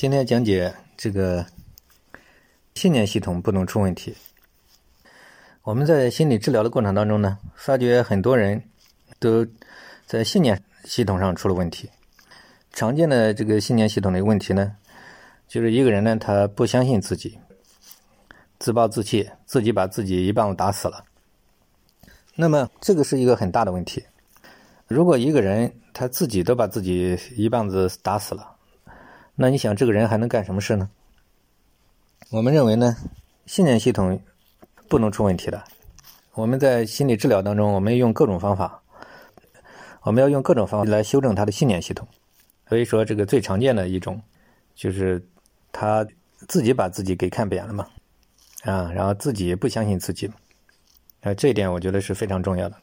今天讲解这个信念系统不能出问题。我们在心理治疗的过程当中呢，发觉很多人都在信念系统上出了问题。常见的这个信念系统的问题呢，就是一个人呢，他不相信自己，自暴自弃，自己把自己一棒子打死了。那么这个是一个很大的问题。如果一个人他自己都把自己一棒子打死了，那你想这个人还能干什么事呢？我们认为呢，信念系统不能出问题的。我们在心理治疗当中，我们用各种方法，我们要用各种方法来修正他的信念系统。所以说，这个最常见的一种就是他自己把自己给看扁了嘛，啊，然后自己不相信自己，啊，这一点我觉得是非常重要的。